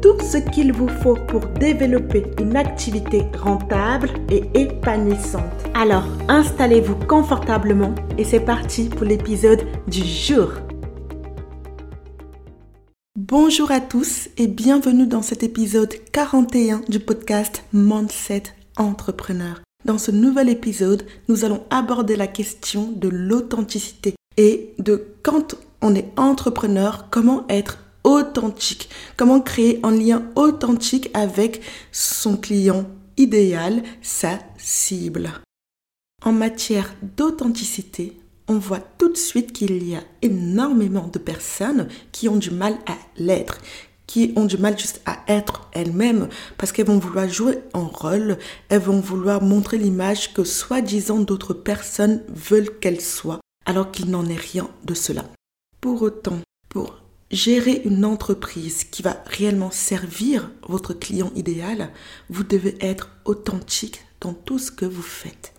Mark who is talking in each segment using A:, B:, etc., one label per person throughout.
A: tout ce qu'il vous faut pour développer une activité rentable et épanouissante. Alors, installez-vous confortablement et c'est parti pour l'épisode du jour. Bonjour à tous et bienvenue dans cet épisode 41 du podcast Mindset Entrepreneur. Dans ce nouvel épisode, nous allons aborder la question de l'authenticité et de quand on est entrepreneur, comment être authentique, comment créer un lien authentique avec son client idéal, sa cible? En matière d'authenticité, on voit tout de suite qu'il y a énormément de personnes qui ont du mal à l'être, qui ont du mal juste à être elles-mêmes parce qu'elles vont vouloir jouer un rôle, elles vont vouloir montrer l'image que soi-disant d'autres personnes veulent qu'elles soient, alors qu'il n'en est rien de cela. Pour autant, gérer une entreprise qui va réellement servir votre client idéal, vous devez être authentique dans tout ce que vous faites.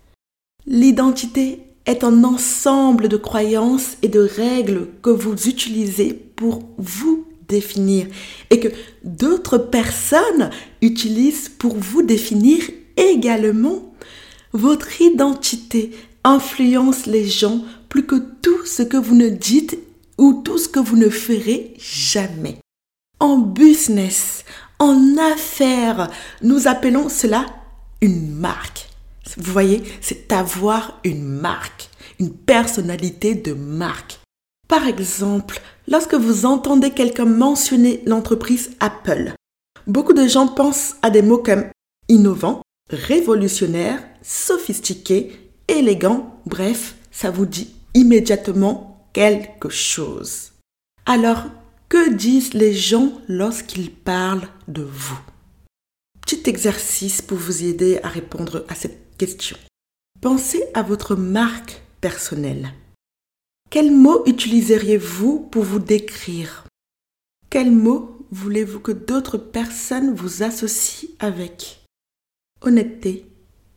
A: L'identité est un ensemble de croyances et de règles que vous utilisez pour vous définir et que d'autres personnes utilisent pour vous définir également. Votre identité influence les gens plus que tout ce que vous ne dites ou tout ce que vous ne ferez jamais. En business, en affaires, nous appelons cela une marque. Vous voyez, c'est avoir une marque, une personnalité de marque. Par exemple, lorsque vous entendez quelqu'un mentionner l'entreprise Apple, beaucoup de gens pensent à des mots comme innovant, révolutionnaire, sophistiqué, élégant, bref, ça vous dit immédiatement quelque chose. Alors, que disent les gens lorsqu'ils parlent de vous? Petit exercice pour vous aider à répondre à cette question. Pensez à votre marque personnelle. Quels mots utiliseriez-vous pour vous décrire? Quels mots voulez-vous que d'autres personnes vous associent avec? Honnêteté,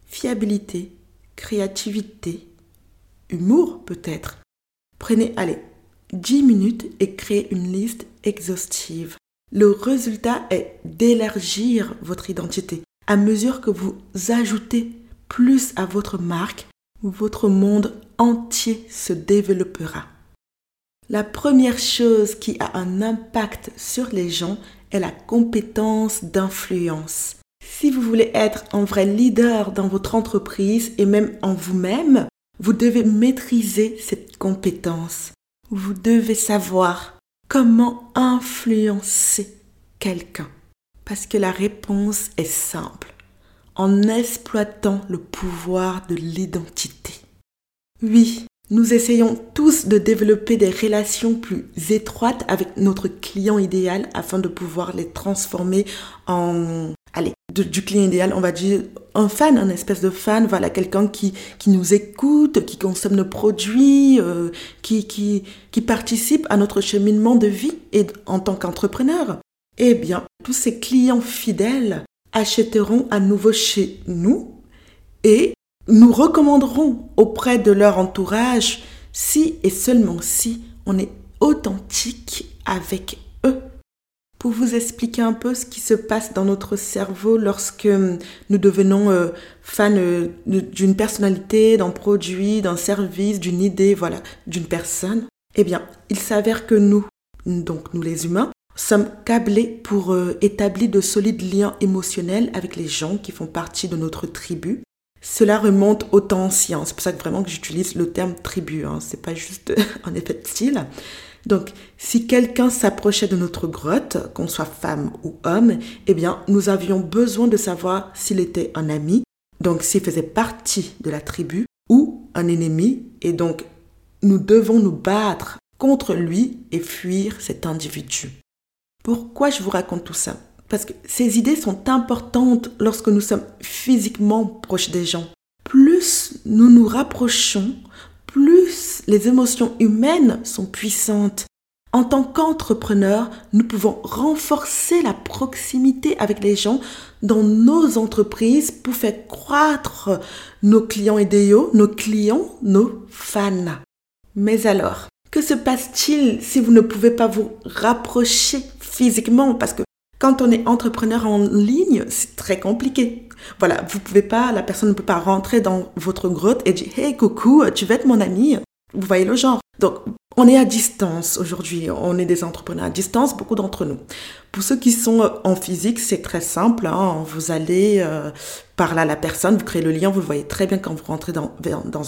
A: fiabilité, créativité, humour peut-être. Prenez, allez, 10 minutes et créez une liste exhaustive. Le résultat est d'élargir votre identité. À mesure que vous ajoutez plus à votre marque, votre monde entier se développera. La première chose qui a un impact sur les gens est la compétence d'influence. Si vous voulez être un vrai leader dans votre entreprise et même en vous-même, vous devez maîtriser cette compétence. Vous devez savoir comment influencer quelqu'un. Parce que la réponse est simple en exploitant le pouvoir de l'identité. Oui, nous essayons tous de développer des relations plus étroites avec notre client idéal afin de pouvoir les transformer en, allez, du client idéal, on va dire un fan, un espèce de fan, voilà, quelqu'un qui, qui nous écoute, qui consomme nos produits, euh, qui, qui, participe à notre cheminement de vie et en tant qu'entrepreneur. Eh bien, tous ces clients fidèles achèteront à nouveau chez nous et nous recommanderons auprès de leur entourage si et seulement si on est authentique avec eux. Pour vous expliquer un peu ce qui se passe dans notre cerveau lorsque nous devenons euh, fans euh, d'une personnalité, d'un produit, d'un service, d'une idée, voilà, d'une personne, eh bien, il s'avère que nous, donc nous les humains, sommes câblés pour euh, établir de solides liens émotionnels avec les gens qui font partie de notre tribu. Cela remonte au temps ancien. C'est pour ça que vraiment que j'utilise le terme tribu. Hein. C'est pas juste un effet de style. Donc, si quelqu'un s'approchait de notre grotte, qu'on soit femme ou homme, eh bien, nous avions besoin de savoir s'il était un ami, donc s'il faisait partie de la tribu, ou un ennemi, et donc nous devons nous battre contre lui et fuir cet individu. Pourquoi je vous raconte tout ça? Parce que ces idées sont importantes lorsque nous sommes physiquement proches des gens. Plus nous nous rapprochons, plus les émotions humaines sont puissantes. En tant qu'entrepreneur, nous pouvons renforcer la proximité avec les gens dans nos entreprises pour faire croître nos clients idéaux, nos clients, nos fans. Mais alors, que se passe-t-il si vous ne pouvez pas vous rapprocher physiquement? Parce que quand on est entrepreneur en ligne, c'est très compliqué. Voilà, vous pouvez pas, la personne ne peut pas rentrer dans votre grotte et dire Hey, coucou, tu veux être mon ami? Vous voyez le genre. Donc, on est à distance aujourd'hui. On est des entrepreneurs à distance, beaucoup d'entre nous. Pour ceux qui sont en physique, c'est très simple. Hein. Vous allez euh, parler à la personne, vous créez le lien, vous le voyez très bien quand vous rentrez dans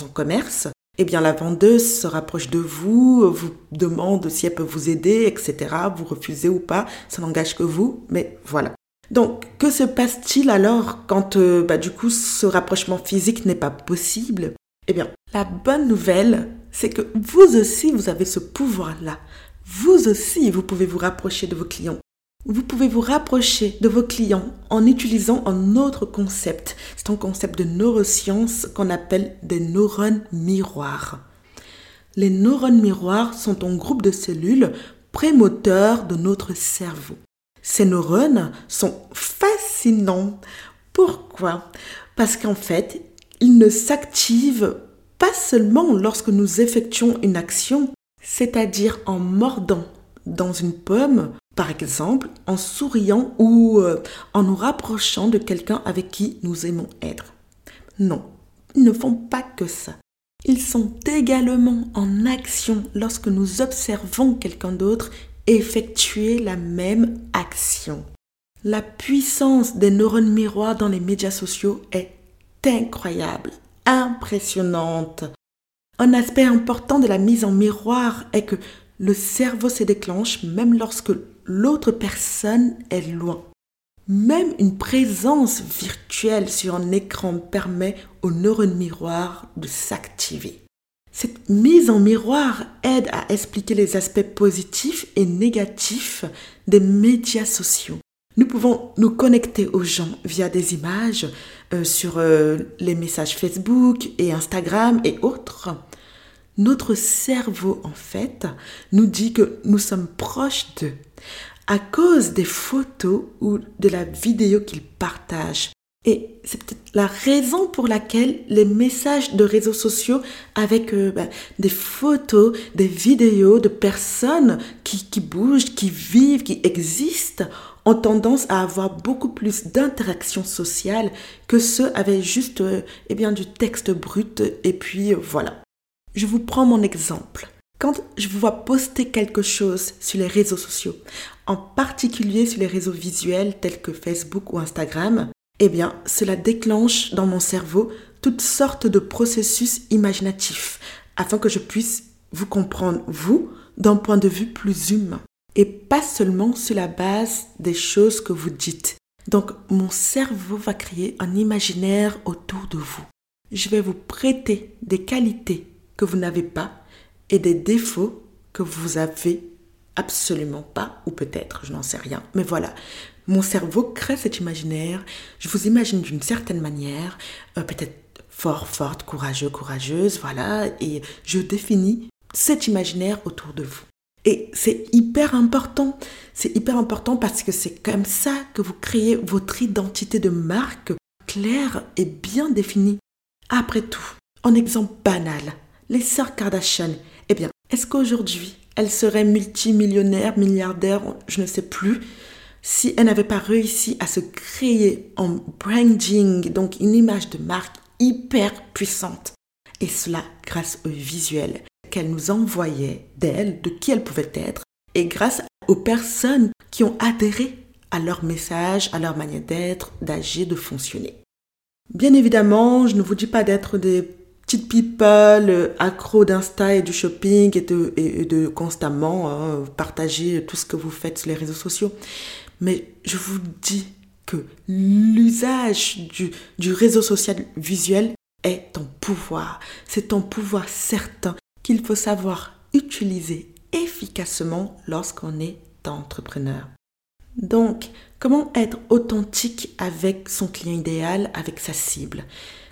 A: un commerce. Eh bien, la vendeuse se rapproche de vous, vous demande si elle peut vous aider, etc. Vous refusez ou pas, ça n'engage que vous, mais voilà. Donc, que se passe-t-il alors quand, euh, bah, du coup, ce rapprochement physique n'est pas possible? Eh bien, la bonne nouvelle, c'est que vous aussi, vous avez ce pouvoir-là. Vous aussi, vous pouvez vous rapprocher de vos clients. Vous pouvez vous rapprocher de vos clients en utilisant un autre concept. C'est un concept de neurosciences qu'on appelle des neurones miroirs. Les neurones miroirs sont un groupe de cellules prémoteurs de notre cerveau. Ces neurones sont fascinants. Pourquoi? Parce qu'en fait, ils ne s'activent pas seulement lorsque nous effectuons une action, c'est-à-dire en mordant dans une pomme, par exemple, en souriant ou euh, en nous rapprochant de quelqu'un avec qui nous aimons être. Non, ils ne font pas que ça. Ils sont également en action lorsque nous observons quelqu'un d'autre effectuer la même action. La puissance des neurones miroirs dans les médias sociaux est incroyable, impressionnante. Un aspect important de la mise en miroir est que le cerveau se déclenche même lorsque l'autre personne est loin. Même une présence virtuelle sur un écran permet aux neurones miroirs de s'activer. Cette mise en miroir aide à expliquer les aspects positifs et négatifs des médias sociaux. Nous pouvons nous connecter aux gens via des images euh, sur euh, les messages Facebook et Instagram et autres. Notre cerveau, en fait, nous dit que nous sommes proches d'eux à cause des photos ou de la vidéo qu'ils partagent. Et c'est peut-être la raison pour laquelle les messages de réseaux sociaux avec euh, bah, des photos, des vidéos de personnes qui, qui bougent, qui vivent, qui existent, ont tendance à avoir beaucoup plus d'interactions sociales que ceux avec juste euh, eh bien, du texte brut et puis euh, voilà. Je vous prends mon exemple. Quand je vous vois poster quelque chose sur les réseaux sociaux, en particulier sur les réseaux visuels tels que Facebook ou Instagram, eh bien, cela déclenche dans mon cerveau toutes sortes de processus imaginatifs afin que je puisse vous comprendre, vous, d'un point de vue plus humain et pas seulement sur la base des choses que vous dites. Donc, mon cerveau va créer un imaginaire autour de vous. Je vais vous prêter des qualités que vous n'avez pas et des défauts que vous avez absolument pas, ou peut-être, je n'en sais rien. Mais voilà, mon cerveau crée cet imaginaire, je vous imagine d'une certaine manière, euh, peut-être fort, forte, courageux, courageuse, voilà, et je définis cet imaginaire autour de vous. Et c'est hyper important, c'est hyper important parce que c'est comme ça que vous créez votre identité de marque claire et bien définie. Après tout, un exemple banal, les sœurs Kardashian, eh bien, est-ce qu'aujourd'hui, elles seraient multimillionnaires, milliardaires, je ne sais plus, si elles n'avaient pas réussi à se créer en branding, donc une image de marque hyper puissante? Et cela grâce au visuel qu'elles nous envoyaient d'elles, de qui elles pouvaient être, et grâce aux personnes qui ont adhéré à leur message, à leur manière d'être, d'agir, de fonctionner. Bien évidemment, je ne vous dis pas d'être des petites people accro d'Insta et du shopping et de, et de constamment hein, partager tout ce que vous faites sur les réseaux sociaux. Mais je vous dis que l'usage du, du réseau social visuel est ton pouvoir. C'est ton pouvoir certain qu'il faut savoir utiliser efficacement lorsqu'on est entrepreneur. Donc, comment être authentique avec son client idéal, avec sa cible?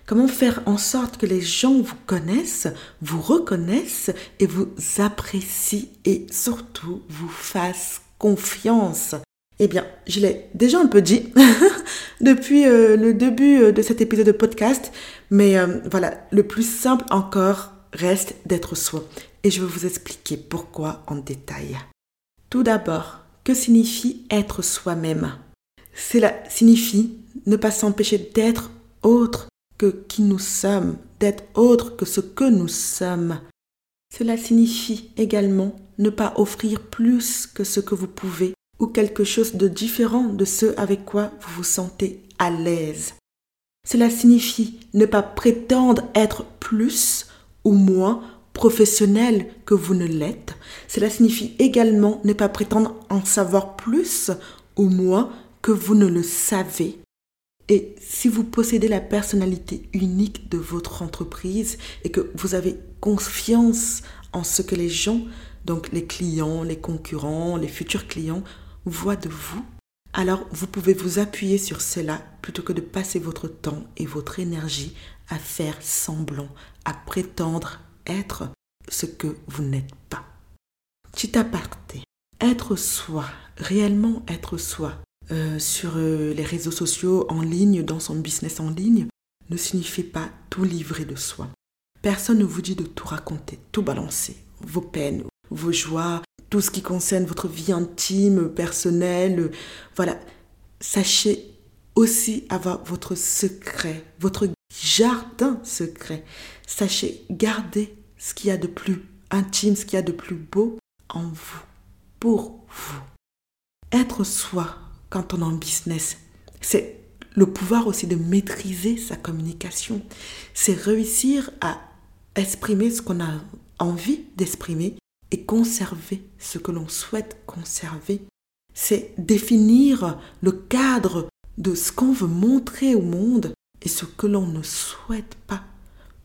A: Comment faire en sorte que les gens vous connaissent, vous reconnaissent et vous apprécient et surtout vous fassent confiance? Eh bien, je l'ai déjà un peu dit depuis euh, le début euh, de cet épisode de podcast, mais euh, voilà, le plus simple encore reste d'être soi. Et je vais vous expliquer pourquoi en détail. Tout d'abord, que signifie être soi-même? Cela signifie ne pas s'empêcher d'être autre que qui nous sommes, d'être autre que ce que nous sommes. Cela signifie également ne pas offrir plus que ce que vous pouvez ou quelque chose de différent de ce avec quoi vous vous sentez à l'aise. Cela signifie ne pas prétendre être plus ou moins professionnel que vous ne l'êtes. Cela signifie également ne pas prétendre en savoir plus ou moins que vous ne le savez. Et si vous possédez la personnalité unique de votre entreprise et que vous avez confiance en ce que les gens, donc les clients, les concurrents, les futurs clients, voit de vous, alors vous pouvez vous appuyer sur cela plutôt que de passer votre temps et votre énergie à faire semblant, à prétendre être ce que vous n'êtes pas. Petit aparté, être soi, réellement être soi, euh, sur euh, les réseaux sociaux, en ligne, dans son business en ligne, ne signifie pas tout livrer de soi. Personne ne vous dit de tout raconter, tout balancer, vos peines, vos joies, tout ce qui concerne votre vie intime, personnelle. Voilà. Sachez aussi avoir votre secret, votre jardin secret. Sachez garder ce qu'il y a de plus intime, ce qu'il y a de plus beau en vous, pour vous. Être soi quand on est en business, c'est le pouvoir aussi de maîtriser sa communication. C'est réussir à exprimer ce qu'on a envie d'exprimer et conserver ce que l'on souhaite conserver. C'est définir le cadre de ce qu'on veut montrer au monde et ce que l'on ne souhaite pas.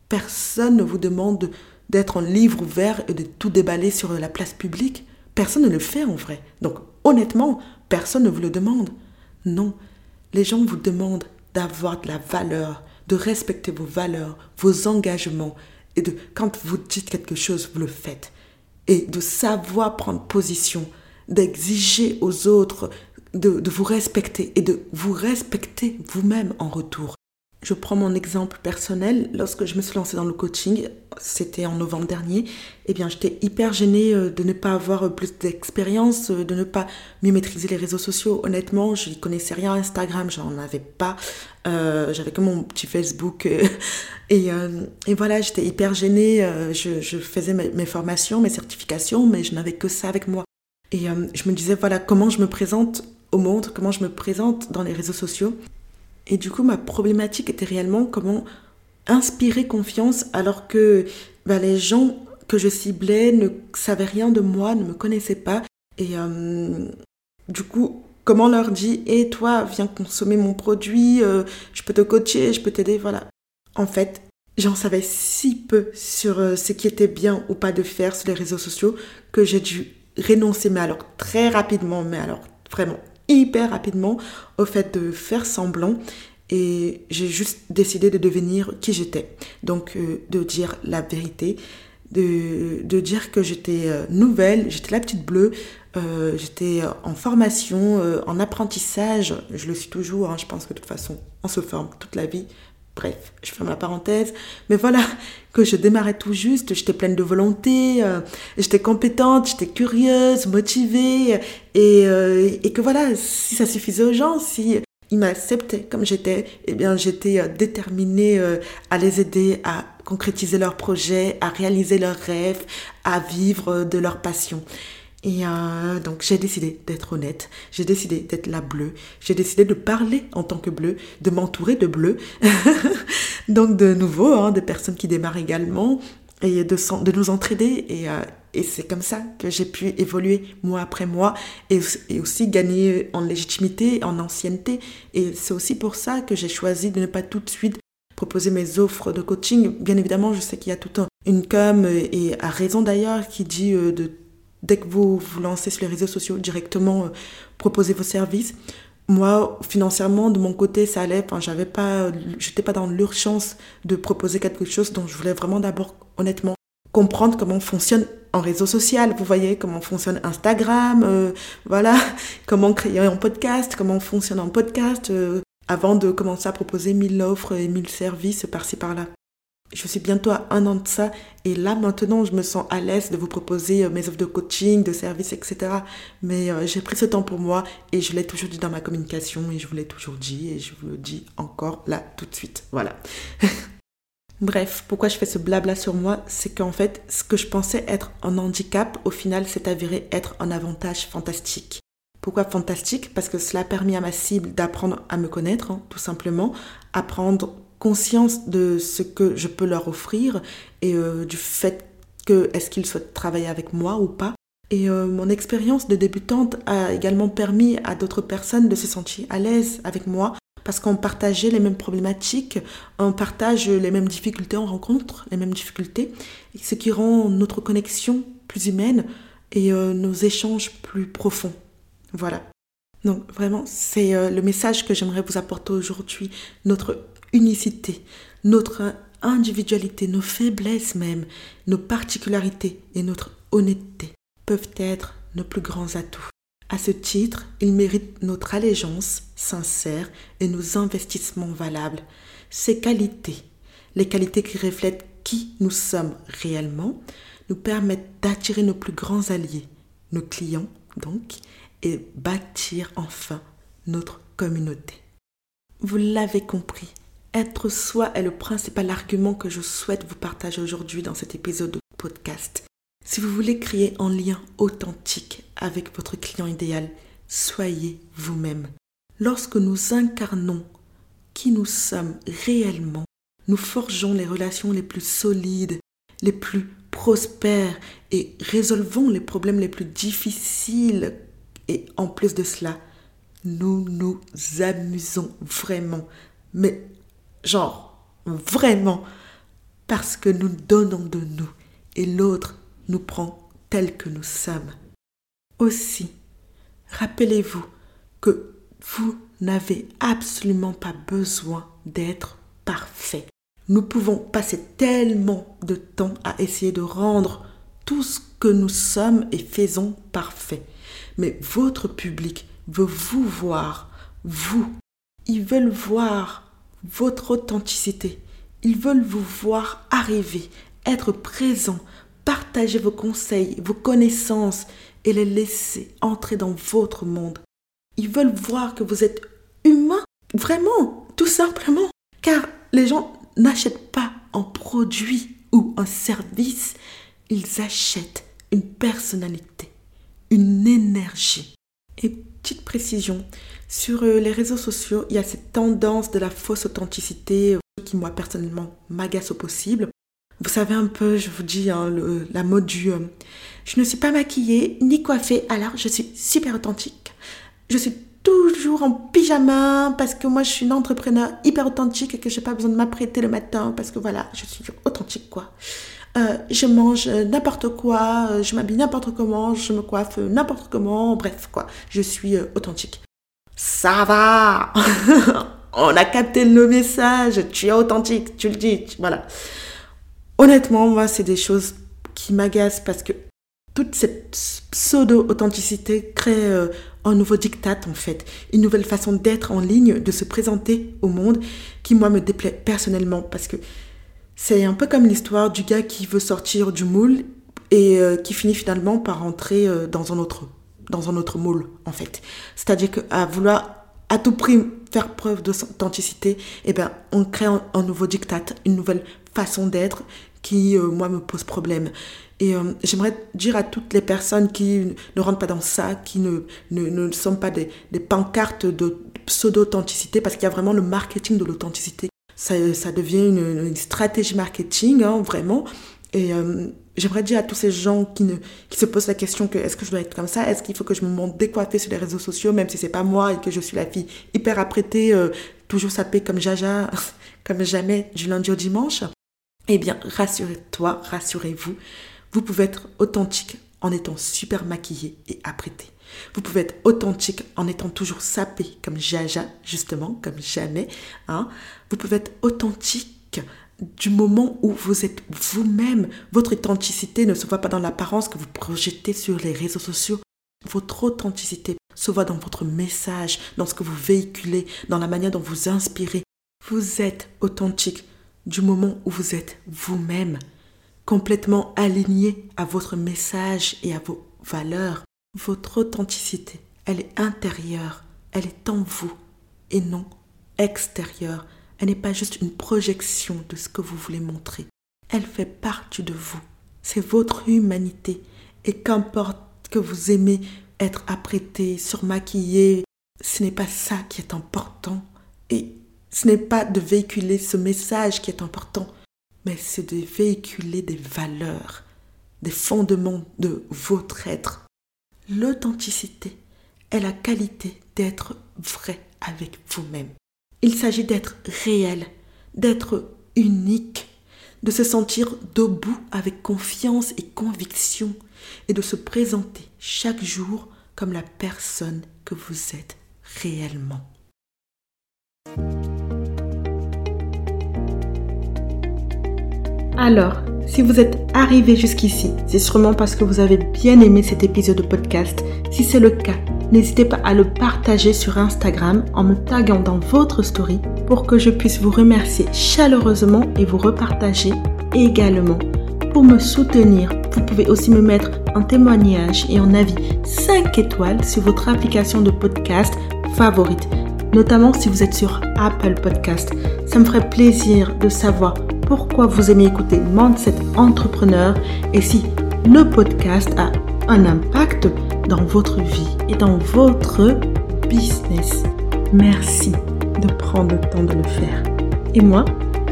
A: Personne ne vous demande d'être en livre ouvert et de tout déballer sur la place publique. Personne ne le fait en vrai. Donc honnêtement, personne ne vous le demande. Non, les gens vous demandent d'avoir de la valeur, de respecter vos valeurs, vos engagements et de quand vous dites quelque chose, vous le faites et de savoir prendre position, d'exiger aux autres de, vous respecter et de vous respecter vous-même en retour. Je prends mon exemple personnel. Lorsque je me suis lancée dans le coaching, c'était en novembre dernier, eh bien, j'étais hyper gênée euh, de ne pas avoir plus d'expérience, euh, de ne pas mieux maîtriser les réseaux sociaux. Honnêtement, je ne connaissais rien Instagram, j'en avais pas. Euh, j'avais que mon petit Facebook. et, et, voilà, j'étais hyper gênée. Je, faisais mes, formations, mes certifications, mais je n'avais que ça avec moi. Et je me disais, voilà, comment je me présente au monde, comment je me présente dans les réseaux sociaux. Et du coup, ma problématique était réellement comment inspirer confiance alors que bah, les gens que je ciblais ne savaient rien de moi, ne me connaissaient pas. Et euh, du coup, comment leur dire Et toi, viens consommer mon produit, euh, je peux te coacher, je peux t'aider, voilà. En fait, j'en savais si peu sur euh, ce qui était bien ou pas de faire sur les réseaux sociaux que j'ai dû renoncer, mais alors très rapidement, mais alors vraiment hyper rapidement au fait de faire semblant et j'ai juste décidé de devenir qui j'étais. Donc euh, de dire la vérité, de, de dire que j'étais euh, nouvelle, j'étais la petite bleue, euh, j'étais en formation, en apprentissage, je le suis toujours, hein, je pense que de toute façon on se forme toute la vie. Bref, je ferme la parenthèse. Mais voilà, que je démarrais tout juste, j'étais pleine de volonté, j'étais compétente, j'étais curieuse, motivée, et, et que voilà, si ça suffisait aux gens, si ils m'acceptaient comme j'étais, eh bien j'étais euh, déterminée euh, à les aider à concrétiser leurs projets, à réaliser leurs rêves, à vivre euh, de leur passion. Et donc j'ai décidé d'être honnête, j'ai décidé d'être la bleue, j'ai décidé de parler en tant que bleue, de m'entourer de bleus. donc de nouveau, hein, des personnes qui démarrent également, et de, de nous entraider. Et, euh, et c'est comme ça que j'ai pu évoluer mois après mois et, aussi gagner en légitimité, en ancienneté. Et c'est aussi pour ça que j'ai choisi de ne pas tout de suite proposer mes offres de coaching. Bien évidemment, je sais qu'il y a toute une com, et à raison d'ailleurs, qui dit euh, de dès que vous vous lancez sur les réseaux sociaux, directement euh, proposer vos services. Moi, financièrement, de mon côté, ça allait. Enfin, j'avais pas, j'étais pas dans l'urgence de proposer quelque chose. Donc, je voulais vraiment d'abord, honnêtement, comprendre comment fonctionne un réseau social. Vous voyez comment fonctionne Instagram, euh, voilà, comment créer un podcast, comment fonctionne un podcast, euh, avant de commencer à proposer mille offres et mille services par-ci par-là je suis bientôt à un an de ça et là maintenant je me sens à l'aise de vous proposer euh, mes offres de coaching, de services, etc. Mais euh, j'ai pris ce temps pour moi et je l'ai toujours dit dans ma communication et je vous l'ai toujours dit et je vous le dis encore là tout de suite. Voilà. Bref, pourquoi je fais ce blabla sur moi? C'est qu'en fait, ce que je pensais être un handicap, au final, s'est avéré être un avantage fantastique. Pourquoi fantastique? Parce que cela a permis à ma cible d'apprendre à me connaître, hein, tout simplement, apprendre conscience de ce que je peux leur offrir et euh, du fait que est-ce qu'ils souhaitent travailler avec moi ou pas. Et euh, mon expérience de débutante a également permis à d'autres personnes de se sentir à l'aise avec moi parce qu'on partageait les mêmes problématiques, on partage les mêmes difficultés, on rencontre les mêmes difficultés, ce qui rend notre connexion plus humaine et euh, nos échanges plus profonds. Voilà. Donc vraiment, c'est le message que j'aimerais vous apporter aujourd'hui. Notre unicité, notre individualité, nos faiblesses même, nos particularités et notre honnêteté peuvent être nos plus grands atouts. À ce titre, ils méritent notre allégeance sincère et nos investissements valables. Ces qualités, les qualités qui reflètent qui nous sommes réellement, nous permettent d'attirer nos plus grands alliés, nos clients donc, et bâtir enfin notre communauté. Vous l'avez compris, être soi est le principal argument que je souhaite vous partager aujourd'hui dans cet épisode de podcast. Si vous voulez créer un lien authentique avec votre client idéal, soyez vous-même. Lorsque nous incarnons qui nous sommes réellement, nous forgeons les relations les plus solides, les plus prospères et résolvons les problèmes les plus difficiles. Et en plus de cela, nous nous amusons vraiment, mais Genre, vraiment, parce que nous donnons de nous et l'autre nous prend tel que nous sommes. Aussi, rappelez-vous que vous n'avez absolument pas besoin d'être parfait. Nous pouvons passer tellement de temps à essayer de rendre tout ce que nous sommes et faisons parfait. Mais votre public veut vous voir, vous. Ils veulent voir votre authenticité. Ils veulent vous voir arriver, être présent, partager vos conseils, vos connaissances et les laisser entrer dans votre monde. Ils veulent voir que vous êtes humain, vraiment, tout simplement. Car les gens n'achètent pas un produit ou un service, ils achètent une personnalité, une énergie. Et petite précision, sur euh, les réseaux sociaux, il y a cette tendance de la fausse authenticité euh, qui, moi, personnellement, m'agace au possible. Vous savez un peu, je vous dis, hein, la mode du euh, je ne suis pas maquillée ni coiffée, alors je suis super authentique. Je suis toujours en pyjama parce que moi je suis une entrepreneur hyper authentique et que j'ai pas besoin de m'apprêter le matin parce que voilà, je suis authentique quoi. je mange n'importe quoi, je m'habille n'importe comment, je me coiffe n'importe comment, bref quoi, je suis authentique ça va, on a capté le message, tu es authentique, tu le dis, voilà. Honnêtement, moi, c'est des choses qui m'agacent parce que toute cette pseudo-authenticité crée euh, un nouveau diktat en fait, une nouvelle façon d'être en ligne, de se présenter au monde qui moi me déplaît personnellement parce que c'est un peu comme l'histoire du gars qui veut sortir du moule et euh, qui finit finalement par entrer euh, dans un autre dans un autre moule, en fait. C'est-à-dire qu'à vouloir à tout prix faire preuve d'authenticité, eh ben, on crée un, nouveau diktat, une nouvelle façon d'être qui, euh, moi, me pose problème. Et euh, j'aimerais dire à toutes les personnes qui ne rentrent pas dans ça, qui ne, ne, ne sont pas des, des pancartes de pseudo-authenticité, parce qu'il y a vraiment le marketing de l'authenticité. Ça, ça devient une, une stratégie marketing, hein, vraiment. Et euh, j'aimerais dire à tous ces gens qui, ne, qui se posent la question que est-ce que je dois être comme ça? Est-ce qu'il faut que je me montre décoiffée sur les réseaux sociaux, même si c'est pas moi et que je suis la fille hyper apprêtée, euh, toujours sapée comme Jaja, comme jamais du lundi au dimanche? Eh bien, rassurez-toi, rassurez-vous, vous pouvez être authentique en étant super maquillé et apprêté. Vous pouvez être authentique en étant toujours sapé comme Jaja, justement, comme jamais. Hein. Vous pouvez être authentique du moment où vous êtes vous-même. Votre authenticité ne se voit pas dans l'apparence que vous projetez sur les réseaux sociaux. Votre authenticité se voit dans votre message, dans ce que vous véhiculez, dans la manière dont vous inspirez. Vous êtes authentique du moment où vous êtes vous-même, complètement aligné à votre message et à vos valeurs. Votre authenticité, elle est intérieure, elle est en vous et non extérieure. Elle n'est pas juste une projection de ce que vous voulez montrer. Elle fait partie de vous. C'est votre humanité. Et qu'importe que vous aimez être apprêté, surmaquillé, ce n'est pas ça qui est important. Et ce n'est pas de véhiculer ce message qui est important, mais c'est de véhiculer des valeurs, des fondements de votre être, L'authenticité est la qualité d'être vrai avec vous-même. Il s'agit d'être réel, d'être unique, de se sentir debout avec confiance et conviction et de se présenter chaque jour comme la personne que vous êtes réellement. Alors, si vous êtes arrivé jusqu'ici, c'est sûrement parce que vous avez bien aimé cet épisode de podcast. Si c'est le cas, n'hésitez pas à le partager sur Instagram en me taguant dans votre story pour que je puisse vous remercier chaleureusement et vous repartager également. Pour me soutenir, vous pouvez aussi me mettre un témoignage et un avis 5 étoiles sur votre application de podcast favorite, notamment si vous êtes sur Apple Podcast. Ça me ferait plaisir de savoir pourquoi vous aimez écouter Mindset Entrepreneur et si le podcast a un impact dans votre vie et dans votre business. Merci de prendre le temps de le faire. Et moi,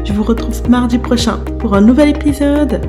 A: je vous retrouve mardi prochain pour un nouvel épisode.